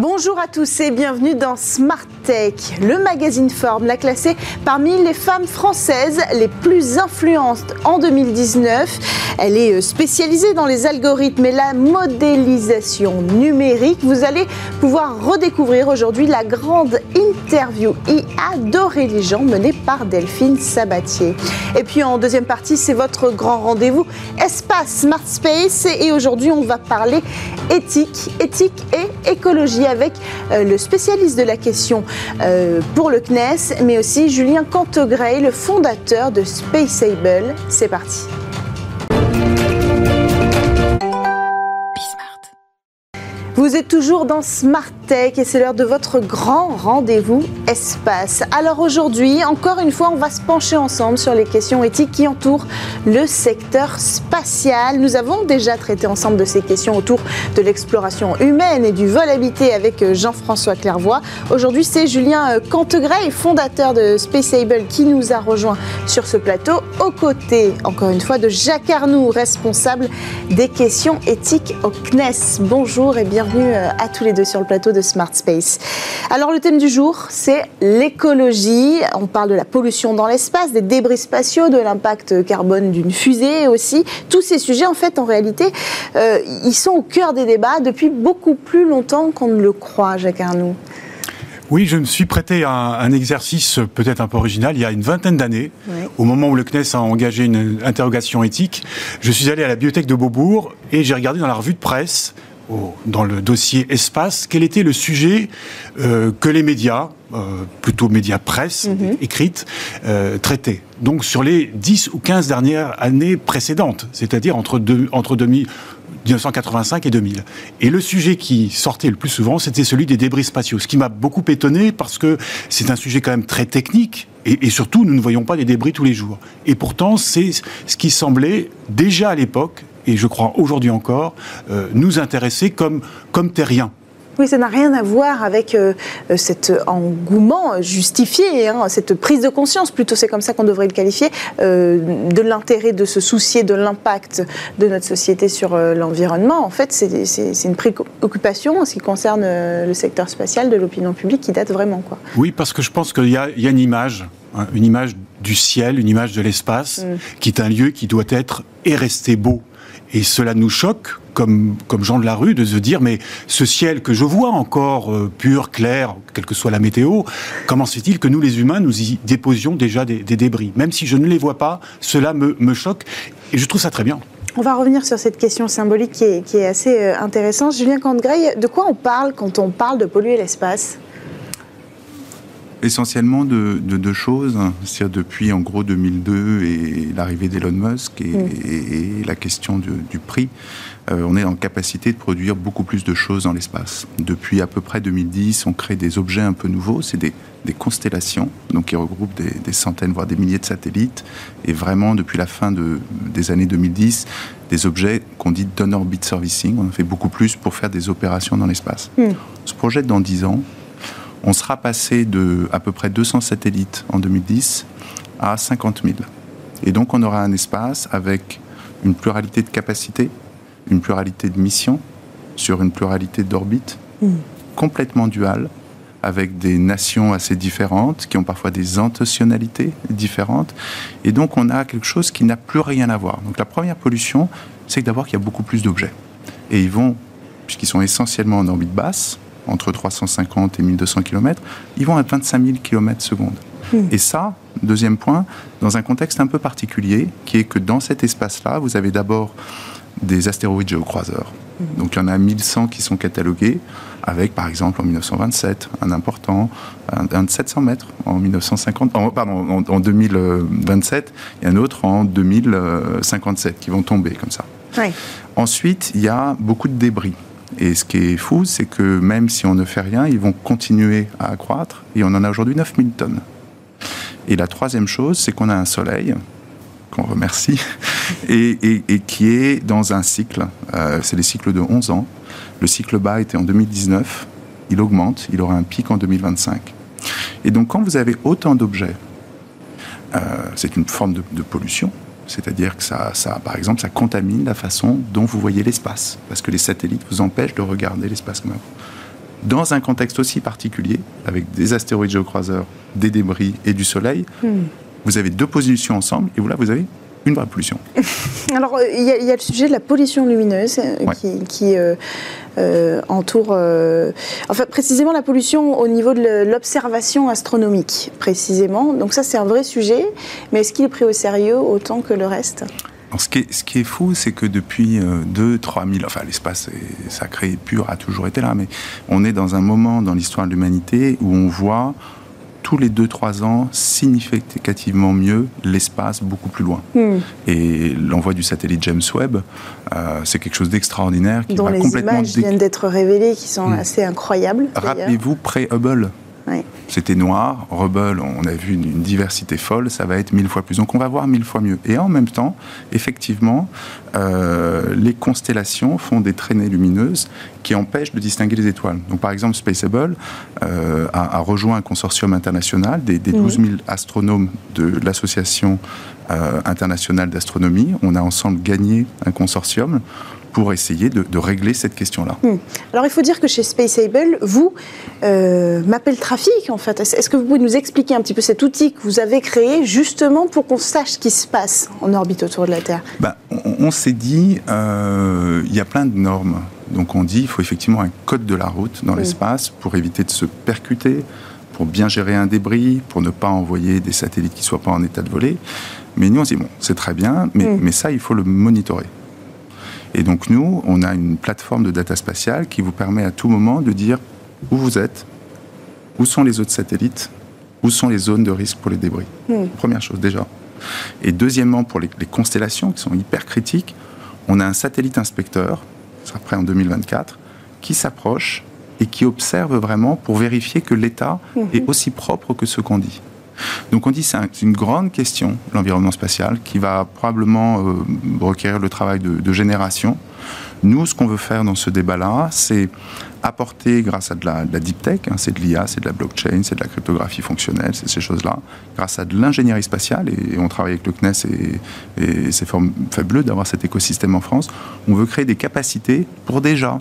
Bonjour à tous et bienvenue dans Smart Le magazine Forbes l'a classé parmi les femmes françaises les plus influentes en 2019. Elle est euh, spécialisée dans les algorithmes et la modélisation numérique. Vous allez pouvoir redécouvrir aujourd'hui la grande interview IA d'Aurélie Jean menée par Delphine Sabatier. Et puis en deuxième partie, c'est votre grand rendez-vous Espace Smart Space et aujourd'hui on va parler éthique, éthique et écologie avec euh, le spécialiste de la question euh, pour le CNES, mais aussi Julien Cantegray, le fondateur de Spaceable. C'est parti. Vous êtes toujours dans Smart Et c'est l'heure de votre grand rendez-vous espace. Alors aujourd'hui, encore une fois, on va se pencher ensemble sur les questions éthiques qui entourent le secteur spatial. Nous avons déjà traité ensemble de ces questions autour de l'exploration humaine et du vol habité avec euh, Jean-François Clairvoy. Aujourd'hui, c'est Julien euh, Cantegray, fondateur de Spaceable, qui nous a rejoint sur ce plateau, aux côtés, encore une fois, de Jacques Arnoux, responsable des questions éthiques au CNES. Bonjour et bienvenue bienvenue euh, à tous les deux sur le plateau de Smart Space. Alors le thème du jour, c'est l'écologie. On parle de la pollution dans l'espace, des débris spatiaux, de l'impact carbone d'une fusée aussi. Tous ces sujets, en fait, en réalité, euh, ils sont au cœur des débats depuis beaucoup plus longtemps qu'on ne le croit, Jacques Arnoux. Oui, je me suis prêté à un, exercice peut-être un peu original il y a une vingtaine d'années, au moment où le CNES a engagé une interrogation éthique. Je suis allé à la bibliothèque de Beaubourg et j'ai regardé dans la revue de presse dans le dossier espace, quel était le sujet euh, que les médias, euh, plutôt médias presse mhm. écrite, euh, traitaient? Donc sur les 10 ou 15 dernières années précédentes, c'est-à-dire entre, entre 1985 et 2000. Et le sujet qui sortait le plus souvent, c'était celui des débris spatiaux. Ce qui m'a beaucoup étonné parce que c'est un sujet quand même très technique. Et, et, surtout, nous ne voyons pas des débris tous les jours. Et pourtant, c'est ce qui semblait déjà à l'époque et je crois aujourd'hui encore, euh, nous intéresser comme, comme terriens. Oui, ça n'a rien à voir avec euh, euh, cet engouement justifié, hein, cette prise de conscience, plutôt c'est comme ça qu'on devrait le qualifier, de l'intérêt de se soucier de l'impact de notre société sur l'environnement. En fait, c'est une préoccupation en ce qui concerne le secteur spatial de l'opinion publique qui date vraiment. Quoi. Oui, parce que je pense qu'il y, y, a une image, hein, une image du ciel, une image de l'espace, mm. qui est un lieu qui doit être et rester beau et cela nous choque, comme, comme gens de la rue, de se dire, mais ce ciel que je vois encore euh, pur, clair, quelle que soit la météo, comment se fait-il que nous, les humains, nous y déposions déjà des, débris? Même si je ne les vois pas, cela me, me choque, et je trouve ça très bien. On va revenir sur cette question symbolique qui est, qui est assez euh, intéressante. Julien Cantgrey, de quoi on parle quand on parle de polluer l'espace? Essentiellement de, deux choses, c'est-à-dire depuis en gros 2002 et l'arrivée d'Elon Musk et, mm. la question du, prix, euh, on est en capacité de produire beaucoup plus de choses dans l'espace. Depuis à peu près 2010, on crée des objets un peu nouveaux, c'est des, constellations, donc qui regroupent des, centaines voire des milliers de satellites, et vraiment depuis la fin des années 2010, des objets qu'on dit on-orbit servicing. On en fait beaucoup plus pour faire des opérations dans l'espace. Mm. On se projette dans 10 ans on sera passé de à peu près 200 satellites en 2010 à 50 000. Et donc on aura un espace avec une pluralité de capacités, une pluralité de missions, sur une pluralité d'orbites, mm. complètement duale, avec des nations assez différentes, qui ont parfois des intentionnalités différentes. Et donc on a quelque chose qui n'a plus rien à voir. Donc la première pollution, c'est d'abord qu'il y a beaucoup plus d'objets. Et ils vont, puisqu'ils sont essentiellement en orbite basse, entre 350 et 1200 km, ils vont à 25 000 km secondes. Hmm. Et ça, deuxième point, dans un contexte un peu particulier, qui est que dans cet espace-là, vous avez d'abord des astéroïdes géocroiseurs. Hmm. Donc il y en a 1100 qui sont catalogués, avec par exemple en 1927 un important, un, de 700 mètres en 1950, pardon, en, 2027 et un autre en 2057 qui vont tomber comme ça. Ensuite, il y a beaucoup de débris. Et ce qui est fou, c'est que même si on ne fait rien, ils vont continuer à accroître. Et on en a aujourd'hui 9000 tonnes. Et la troisième chose, c'est qu'on a un soleil, qu'on remercie, et, qui est dans un cycle. Euh, c'est les cycles de 11 ans. Le cycle bas était en 2019. Il augmente. Il aura un pic en 2025. Et donc, quand vous avez autant d'objets, euh, c'est une forme de pollution. C'est-à-dire que ça, ça, par exemple, ça contamine la façon dont vous voyez l'espace, parce que les satellites vous empêchent de regarder l'espace comme dans un contexte aussi particulier, avec des astéroïdes géocroiseurs, des débris et du Soleil, hmm. vous avez deux positions ensemble, et là, vous avez une vraie pollution. Alors, euh, il y, a le sujet de la pollution lumineuse euh, qui, euh, entoure, enfin, précisément la pollution au niveau de l'observation astronomique, précisément. Donc ça, c'est un vrai sujet, mais est-ce qu'il est pris au sérieux autant que le reste? Ce, qui est, ce, qui est, fou, c'est que depuis 2 3 000, enfin l'espace sacré et pur a toujours été là, mais on est dans un moment dans l'histoire de l'humanité où on voit tous les 2-3 ans significativement mieux l'espace beaucoup plus loin. Hmm. Et l'envoi du satellite James Webb, euh, c'est quelque chose d'extraordinaire qui Dont les images viennent d'être révélées qui sont hmm. assez incroyables. Rappelez-vous, pré-Hubble, c'était noir. Rebel, on a vu une, diversité folle. Ça va être mille fois plus. Donc on va voir mille fois mieux. Et en même temps, effectivement, euh, les constellations font des traînées lumineuses qui empêchent de distinguer les étoiles. Donc par exemple, Spaceable euh, a, rejoint un consortium international des, 12 000 astronomes de l'association euh, internationale d'astronomie. On a ensemble gagné un consortium pour essayer de, régler cette question-là. Hmm. Alors il faut dire que chez Spaceable, vous, euh, le trafic en fait. Est-ce que vous pouvez nous expliquer un petit peu cet outil que vous avez créé justement pour qu'on sache ce qui se passe en orbite autour de la Terre? Ben, On, s'est dit, euh, il y a plein de normes. Donc on dit, il faut effectivement un code de la route dans hmm. l'espace pour éviter de se percuter, pour bien gérer un débris, pour ne pas envoyer des satellites qui ne soient pas en état de voler. Mais nous, on se dit, bon, c'est très bien, mais, hmm. mais ça, il faut le monitorer. Et donc nous, on a une plateforme de data spatiale qui vous permet à tout moment de dire où vous êtes, où sont les autres satellites, où sont les zones de risque pour les débris. Première chose déjà. Et deuxièmement, pour les, constellations qui sont hyper critiques, on a un satellite inspecteur, ça sera prêt en 2024, qui s'approche et qui observe vraiment pour vérifier que l'état hmm. est aussi propre que ce qu'on dit. Donc on dit c'est une grande question, l'environnement spatial, qui va probablement euh, requérir le travail de, génération. Nous, ce qu'on veut faire dans ce débat-là, c'est apporter, grâce à de la, deep tech, hein, c'est de l'IA, c'est de la blockchain, c'est de la cryptographie fonctionnelle, c'est ces choses-là, grâce à de l'ingénierie spatiale, et, on travaille avec le CNES et, et c'est fabuleux d'avoir cet écosystème en France, on veut créer des capacités pour déjà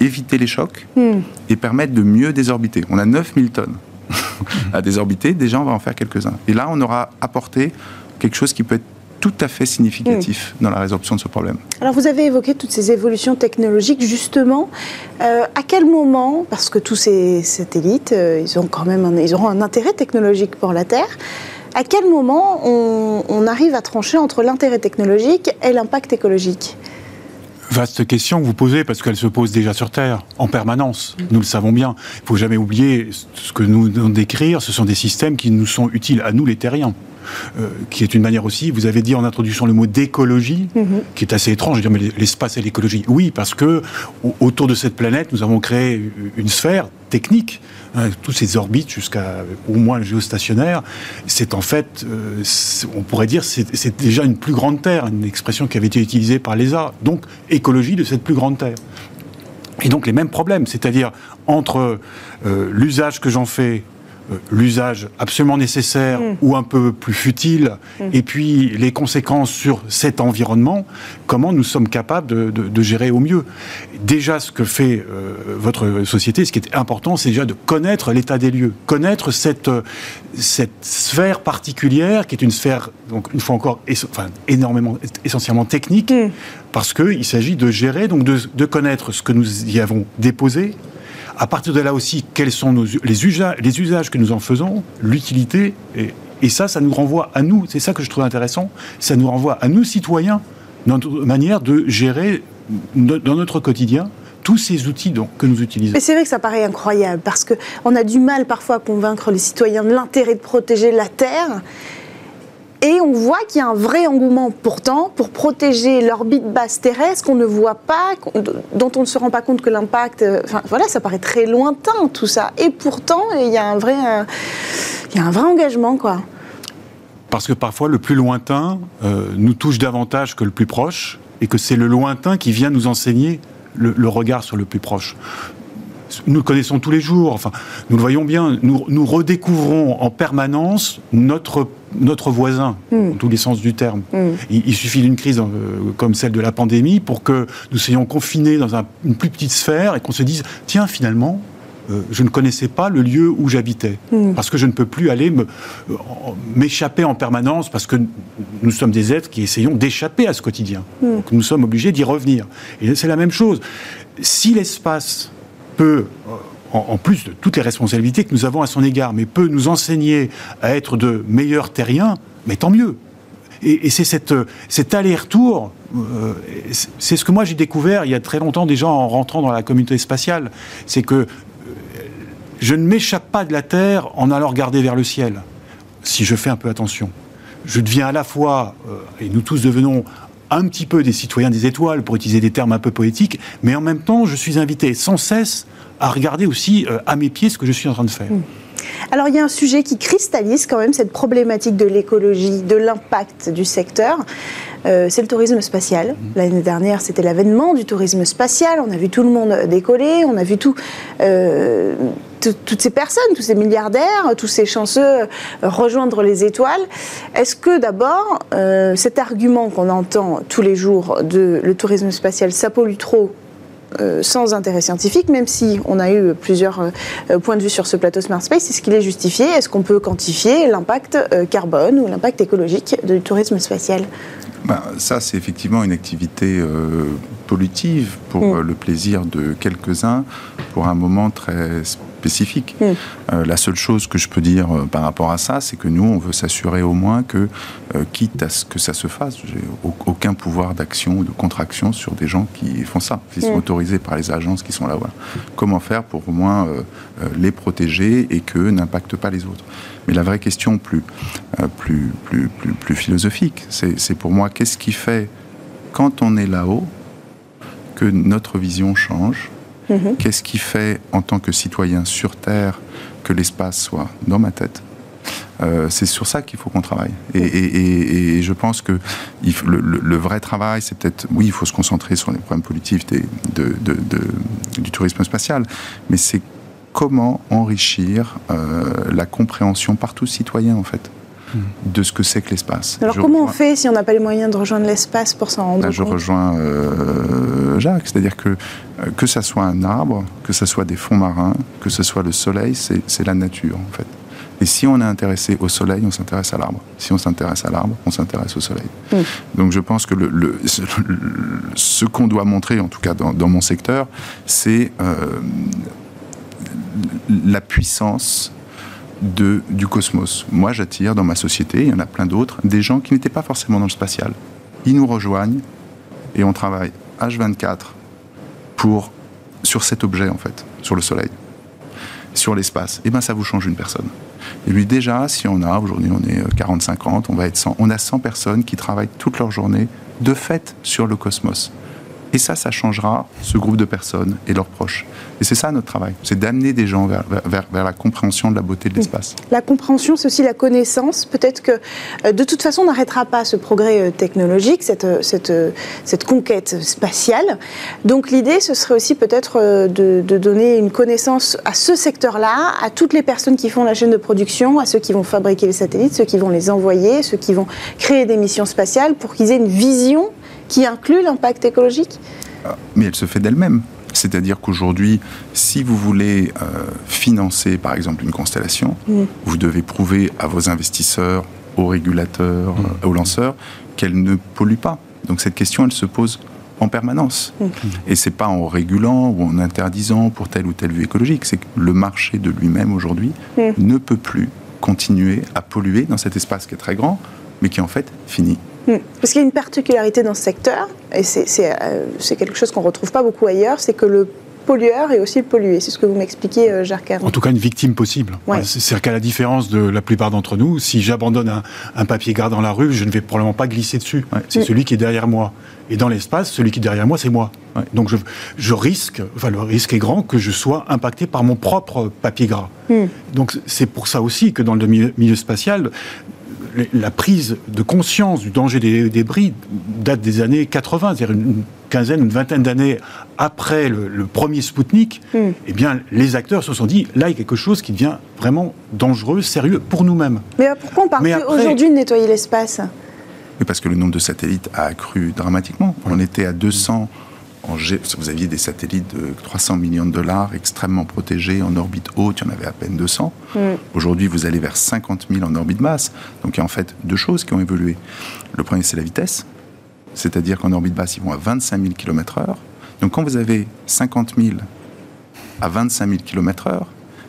éviter les chocs hmm. et permettre de mieux désorbiter. On a 9000 tonnes à désorbiter, déjà on va en faire quelques-uns. Et là, on aura apporté quelque chose qui peut être tout à fait significatif dans la résolution de ce problème. Alors vous avez évoqué toutes ces évolutions technologiques, justement. Euh, à quel moment, parce que tous ces satellites, euh, ils, ont quand même un, ils auront un intérêt technologique pour la Terre, à quel moment on, on arrive à trancher entre l'intérêt technologique et l'impact écologique? Vaste question que vous posez parce qu'elle se pose déjà sur Terre en permanence. Nous le savons bien. Il ne faut jamais oublier ce que nous venons décrire. Ce sont des systèmes qui nous sont utiles à nous, les terriens. Euh, qui est une manière aussi, vous avez dit en introduction le mot d'écologie, mhm. qui est assez étrange, je veux dire, mais l'espace et l'écologie. Oui, parce que autour de cette planète, nous avons créé une sphère technique, hein, tous ces orbites jusqu'à au moins le géostationnaire, c'est en fait, euh, on pourrait dire, c'est déjà une plus grande Terre, une expression qui avait été utilisée par l'ESA. Donc, écologie de cette plus grande Terre. Et donc les mêmes problèmes, c'est-à-dire entre euh, l'usage que j'en fais l'usage absolument nécessaire mm. ou un peu plus futile, mm. et puis les conséquences sur cet environnement, comment nous sommes capables de, gérer au mieux. Déjà, ce que fait euh, votre société, ce qui est important, c'est déjà de connaître l'état des lieux, connaître cette, cette sphère particulière, qui est une sphère, donc une fois encore, enfin, énormément, essentiellement technique, mm. parce qu'il s'agit de gérer, donc de, de connaître ce que nous y avons déposé, à partir de là aussi, quels sont les, usages, que nous en faisons, l'utilité, et, ça, ça nous renvoie à nous, c'est ça que je trouve intéressant, ça nous renvoie à nous, citoyens, notre manière de gérer dans notre quotidien tous ces outils que nous utilisons. Mais c'est vrai que ça paraît incroyable, parce qu'on a du mal parfois à convaincre les citoyens de l'intérêt de protéger la Terre. Et on voit qu'il y a un vrai engouement pourtant pour protéger l'orbite basse terrestre qu'on ne voit pas, dont on ne se rend pas compte que l'impact. Euh, voilà, ça paraît très lointain tout ça. Et pourtant, il y a un vrai, euh, il y a un vrai engagement quoi. Parce que parfois le plus lointain euh, nous touche davantage que le plus proche, et que c'est le lointain qui vient nous enseigner le, regard sur le plus proche nous le connaissons tous les jours, enfin, nous le voyons bien, nous, nous redécouvrons en permanence notre, notre voisin, mm. dans tous les sens du terme. Mm. Il, suffit d'une crise euh, comme celle de la pandémie pour que nous soyons confinés dans une plus petite sphère et qu'on se dise, tiens, finalement, euh, je ne connaissais pas le lieu où j'habitais. Mm. Parce que je ne peux plus aller euh, m'échapper en permanence, parce que nous sommes des êtres qui essayons d'échapper à ce quotidien. Donc nous sommes obligés d'y revenir. Et c'est la même chose. Si l'espace peut, en, plus de toutes les responsabilités que nous avons à son égard, mais peut nous enseigner à être de meilleurs terriens, mais tant mieux. Et, c'est cette, cet aller-retour, euh, c'est ce que moi j'ai découvert il y a très longtemps déjà en rentrant dans la communauté spatiale, c'est que euh, je ne m'échappe pas de la Terre en allant regarder vers le ciel, si je fais un peu attention. Je deviens à la fois, euh, et nous tous devenons un petit peu des citoyens des étoiles, pour utiliser des termes un peu poétiques, mais en même temps, je suis invité sans cesse à regarder aussi euh, à mes pieds ce que je suis en train de faire. Hmm. Alors il y a un sujet qui cristallise quand même cette problématique de l'écologie, de l'impact du secteur. Euh, c'est le tourisme spatial. Hmm. L'année dernière, c'était l'avènement du tourisme spatial. On a vu tout le monde décoller, on a vu tout, euh, toutes ces personnes, tous ces milliardaires, tous ces chanceux rejoindre les étoiles. Est-ce que d'abord, cet argument qu'on entend tous les jours de le tourisme spatial, ça pollue trop euh, sans intérêt scientifique, même si on a eu plusieurs euh, points de vue sur ce plateau Smart Space, est-ce qu'il est justifié? Est-ce qu'on peut quantifier l'impact euh, carbone ou l'impact écologique du tourisme spatial? Ben, Ça, c'est effectivement une activité pollutive pour mm. le plaisir de quelques-uns, pour un moment très spécifique. Hmm. Euh, la seule chose que je peux dire euh, par rapport à ça, c'est que nous, on veut s'assurer au moins que, euh, quitte à ce que ça se fasse, j'ai aucun pouvoir d'action ou de contraction sur des gens qui font ça, qui sont hmm. autorisés par les agences qui sont là. Voilà. Comment faire pour au moins les protéger et qu'eux n'impactent pas les autres? Mais la vraie question plus, plus, plus, plus, plus philosophique, c'est pour moi qu'est-ce qui fait, quand on est là-haut, que notre vision change Mhm. Qu'est-ce qui fait, en tant que citoyen sur Terre, que l'espace soit dans ma tête? Euh, c'est sur ça qu'il faut qu'on travaille. Et, je pense que le, vrai travail, c'est peut-être, oui, il faut se concentrer sur les problèmes politiques du tourisme spatial, mais c'est comment enrichir euh, la compréhension par tous citoyens, en fait. Hmm. de ce que c'est que l'espace. Alors comment on fait si on n'a pas les moyens de rejoindre l'espace pour s'en rendre ben, compte Je rejoins euh, Jacques, c'est-à-dire que euh, que ça soit un arbre, que ce soit des fonds marins, que ce soit le soleil, c'est la nature en fait. Et si on est intéressé au soleil, on s'intéresse à l'arbre. Si on s'intéresse à l'arbre, on s'intéresse au soleil. Hmm. Donc je pense que le, ce qu'on doit montrer, en tout cas dans, mon secteur, c'est euh, la puissance de, du cosmos. Moi, j'attire dans ma société, il y en a plein d'autres, des gens qui n'étaient pas forcément dans le spatial. Ils nous rejoignent et on travaille H24 pour, sur cet objet, en fait, sur le Soleil, sur l'espace. Et eh bien, ça vous change une personne. Et lui, déjà, si on a, aujourd'hui, on est 40-50, euh, on va être 100, on a 100 personnes qui travaillent toute leur journée, de fait, sur le cosmos. Et ça, ça changera ce groupe de personnes et leurs proches. Et c'est ça notre travail, c'est d'amener des gens vers, vers, la compréhension de la beauté de l'espace. La compréhension, c'est aussi la connaissance. Peut-être que euh, de toute façon, on n'arrêtera pas ce progrès euh, technologique, cette, euh, cette, cette conquête spatiale. Donc l'idée, ce serait aussi peut-être de, de, donner une connaissance à ce secteur-là, à toutes les personnes qui font la chaîne de production, à ceux qui vont fabriquer les satellites, ceux qui vont les envoyer, ceux qui vont créer des missions spatiales, pour qu'ils aient une vision qui inclut l'impact écologique ah, Mais elle se fait d'elle-même. C'est-à-dire qu'aujourd'hui, si vous voulez euh, financer, par exemple, une constellation, mm. vous devez prouver à vos investisseurs, aux régulateurs, mm. aux lanceurs, qu'elle ne pollue pas. Donc cette question, elle se pose en permanence. Mm. Et c'est pas en régulant ou en interdisant pour telle ou telle vue écologique, c'est que le marché de lui-même aujourd'hui ne peut plus continuer à polluer dans cet espace qui est très grand, mais qui en fait fini. Hmm. Parce qu'il y a une particularité dans ce secteur, et euh, c'est quelque chose qu'on ne retrouve pas beaucoup ailleurs, c'est que le pollueur est aussi le pollué. C'est ce que vous m'expliquez, euh, Jacques En tout cas, une victime possible. C'est-à-dire qu'à la différence de la plupart d'entre nous, si j'abandonne un, papier gras dans la rue, je ne vais probablement pas glisser dessus. C'est hmm. celui qui est derrière moi. Et dans l'espace, celui qui est derrière moi, c'est moi. Donc je, risque, enfin le risque est grand que je sois impacté par mon propre papier gras. Hmm. Donc c'est pour ça aussi que dans le milieu spatial, la prise de conscience du danger des débris date des années 80, c'est-à-dire une quinzaine, une vingtaine d'années après le, premier Spoutnik, hmm. eh bien, les acteurs se sont dit, là, il y a quelque chose qui devient vraiment dangereux, sérieux pour nous-mêmes. Mais pourquoi on parle aujourd'hui de nettoyer l'espace? Parce que le nombre de satellites a accru dramatiquement. On était à 200 vous aviez des satellites de 300 millions de dollars extrêmement protégés en orbite haute, il y en avait à peine 200. Mm. Aujourd'hui, vous allez vers 50 000 en orbite basse. Donc il y a en fait deux choses qui ont évolué. Le premier, c'est la vitesse, c'est-à-dire qu'en orbite basse, ils vont à 25 000 km/h. Donc quand vous avez 50 000 à 25 000 km/h,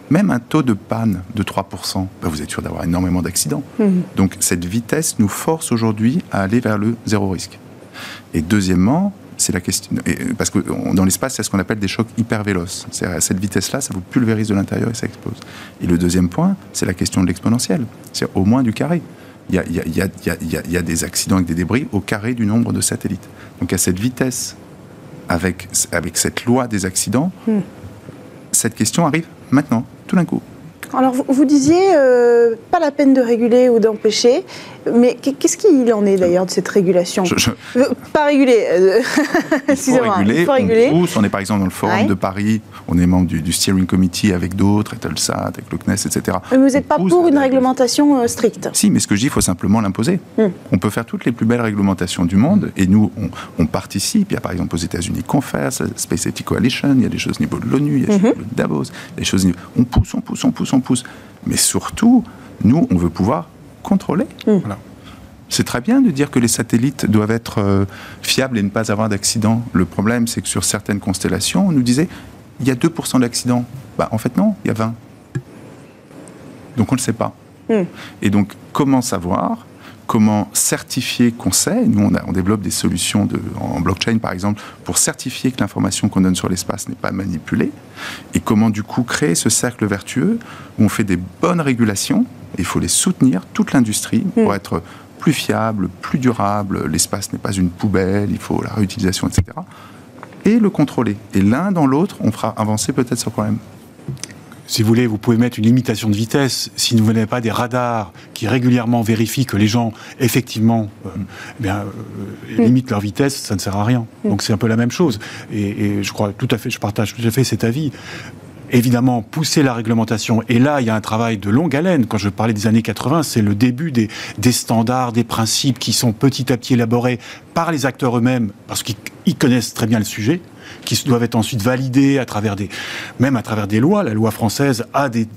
même un taux de panne de 3%, bah, vous êtes sûr d'avoir énormément d'accidents. Mm. Donc cette vitesse nous force aujourd'hui à aller vers le zéro risque. Et deuxièmement, c'est la question. Parce que dans l'espace, c'est ce qu'on appelle des chocs hyper véloces. C'est à cette vitesse-là, ça vous pulvérise de l'intérieur et ça explose. Et le deuxième point, c'est la question de l'exponentielle. C'est au moins du carré. Il y, a, il, y a, il, y a, des accidents avec des débris au carré du nombre de satellites. Donc à cette vitesse, avec, avec cette loi des accidents, hmm. cette question arrive maintenant, tout d'un coup. Alors vous, disiez, euh, pas la peine de réguler ou d'empêcher, mais qu'est-ce qu'il en est d'ailleurs de cette régulation euh, Pas réguler, euh, il, faut réguler. On, pousse, on est par exemple dans le Forum de Paris, on est membre du, Steering Committee avec d'autres, Etelsat, avec le CNES, etc. Mais vous n'êtes pas pour une réglementation stricte Si, mais ce que je dis, il faut simplement l'imposer. Hmm. On peut faire toutes les plus belles réglementations du monde, et nous, on, participe. Il y a par exemple aux États-Unis CONFERS, Space Ethics Coalition, il y a des choses au niveau de l'ONU, il y a des mhm. choses au niveau de Davos, des choses On pousse, on pousse, on pousse, on pousse. Mais surtout, nous, on veut pouvoir contrôler. Mm. C'est très bien de dire que les satellites doivent être euh, fiables et ne pas avoir d'accidents. Le problème, c'est que sur certaines constellations, on nous disait il y a 2% d'accidents. Bah, en fait, non, il y a 20. Donc on ne le sait pas. Mm. Et donc, comment savoir comment certifier qu'on sait? Nous, on, développe des solutions de, en blockchain, par exemple, pour certifier que l'information qu'on donne sur l'espace n'est pas manipulée. Et comment, du coup, créer ce cercle vertueux où on fait des bonnes régulations. Il faut les soutenir, toute l'industrie, pour mm. être plus fiable, plus durable. L'espace n'est pas une poubelle, il faut la réutilisation, etc. Et le contrôler. Et l'un dans l'autre, on fera avancer peut-être ce problème si vous voulez, vous pouvez mettre une limitation de vitesse. Si vous n'avez pas des radars qui régulièrement vérifient que les gens, effectivement, euh, eh bien, euh, limitent leur vitesse, ça ne sert à rien. Mm. Donc c'est un peu la même chose. Et, je crois tout à fait, je partage tout à fait cet avis évidemment pousser la réglementation. Et là, il y a un travail de longue haleine. Quand je parlais des années 80, c'est le début des, des, standards, des principes qui sont petit à petit élaborés par les acteurs eux-mêmes, parce qu'ils connaissent très bien le sujet qui doivent être ensuite validées à travers des, même à travers des lois. La loi française a des,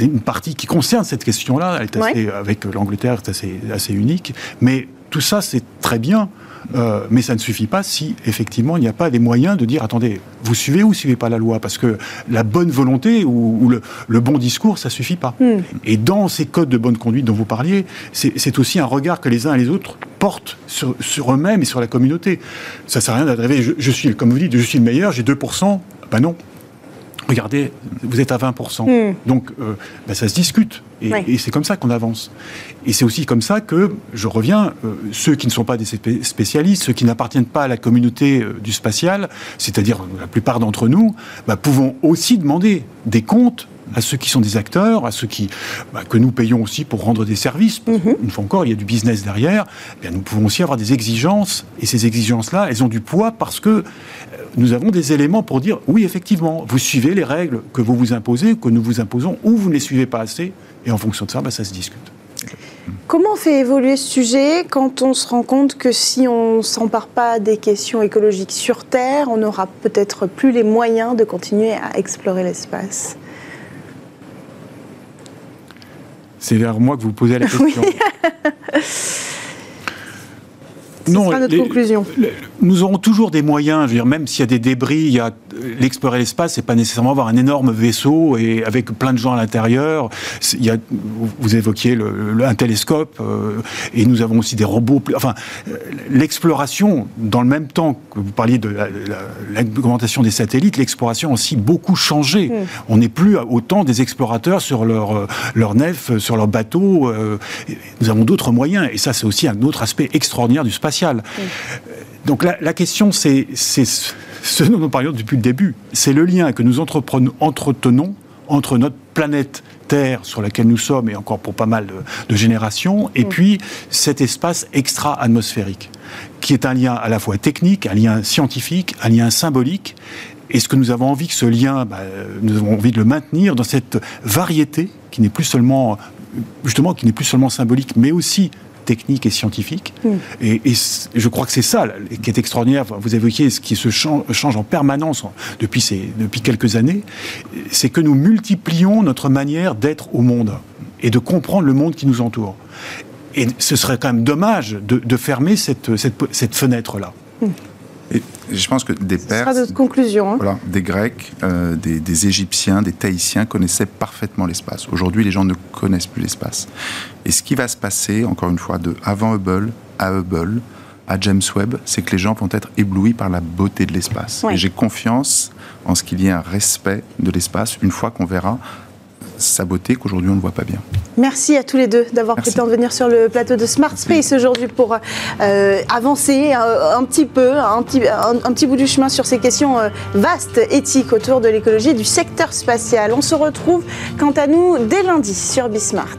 une partie qui concerne cette question-là. Elle est assez, avec l'Angleterre, c'est assez, assez unique. Mais tout ça, c'est très bien. Euh, mais ça ne suffit pas si effectivement il n'y a pas des moyens de dire attendez, vous suivez ou suivez pas la loi? Parce que la bonne volonté ou, le, bon discours ça suffit pas. Hmm. Et dans ces codes de bonne conduite dont vous parliez, c'est aussi un regard que les uns et les autres portent sur, eux-mêmes et sur la communauté. Ça sert à rien d'arriver, je, je, suis, comme vous dites, je suis le meilleur, j'ai 2%. Ben non, regardez, vous êtes à 20%. Hmm. Donc, euh, ben, ça se discute. Et, c'est comme ça qu'on avance. Et c'est aussi comme ça que, je reviens, euh, ceux qui ne sont pas des spécialistes, ceux qui n'appartiennent pas à la communauté euh, du spatial, c'est-à-dire la plupart d'entre nous, ben, pouvons aussi demander des comptes à ceux qui sont des acteurs, à ceux qui, bah, que nous payons aussi pour rendre des services. Mhm. Une fois encore, il y a du business derrière. Eh bien, nous pouvons aussi avoir des exigences. Et ces exigences-là, elles ont du poids parce que euh, nous avons des éléments pour dire oui, effectivement, vous suivez les règles que vous vous imposez, que nous vous imposons, ou vous ne les suivez pas assez. Et en fonction de ça, bah, ça se discute. Comment on fait évoluer ce sujet quand on se rend compte que si on ne s'empare pas des questions écologiques sur Terre, on n'aura peut-être plus les moyens de continuer à explorer l'espace? C'est vers moi que vous posez la question. non, notre conclusion. nous aurons toujours des moyens, je veux dire, même s'il y a des débris, il y a l'explorer l'espace, c'est pas nécessairement avoir un énorme vaisseau et avec plein de gens à l'intérieur. Il y a, vous évoquiez le, un télescope euh, et nous avons aussi des robots. Enfin, l'exploration, dans le même temps que vous parliez de l'augmentation des satellites, l'exploration a aussi beaucoup changé. Mm. On n'est plus autant des explorateurs sur leur, leur nef, sur leur bateau. Euh, nous avons d'autres moyens et ça, c'est aussi un autre aspect extraordinaire du spatial. Donc la, la question, c'est ce dont nous parlions depuis le début. C'est le lien que nous entretenons entre notre planète Terre sur laquelle nous sommes, et encore pour pas mal de, générations, et puis cet espace extra-atmosphérique, qui est un lien à la fois technique, un lien scientifique, un lien symbolique, et ce que nous avons envie que ce lien, bah, nous avons envie de le maintenir dans cette variété qui n'est plus seulement, justement, qui n'est plus seulement symbolique, mais aussi technique et scientifique. Mm. Et, je crois que c'est ça qui est extraordinaire. Vous évoquiez ce qui se change, en permanence depuis, ces, depuis quelques années. C'est que nous multiplions notre manière d'être au monde et de comprendre le monde qui nous entoure. Et ce serait quand même dommage de, fermer cette, cette, cette fenêtre-là. Mm. Je pense que des Perses, conclusion, hein. voilà, des Grecs, euh, des, Égyptiens, des Tahitiens connaissaient parfaitement l'espace. Aujourd'hui, les gens ne connaissent plus l'espace. Et ce qui va se passer, encore une fois, de avant Hubble à Hubble, à James Webb, c'est que les gens vont être éblouis par la beauté de l'espace. Et j'ai confiance en ce qu'il y ait un respect de l'espace une fois qu'on verra sa beauté qu'aujourd'hui on ne voit pas bien. Merci à tous les deux d'avoir pris le temps de venir sur le plateau de Smart Space aujourd'hui pour euh, avancer euh, un, petit peu, un petit, un, petit, bout du chemin sur ces questions euh, vastes, éthiques autour de l'écologie et du secteur spatial. On se retrouve quant à nous dès lundi sur Bismart.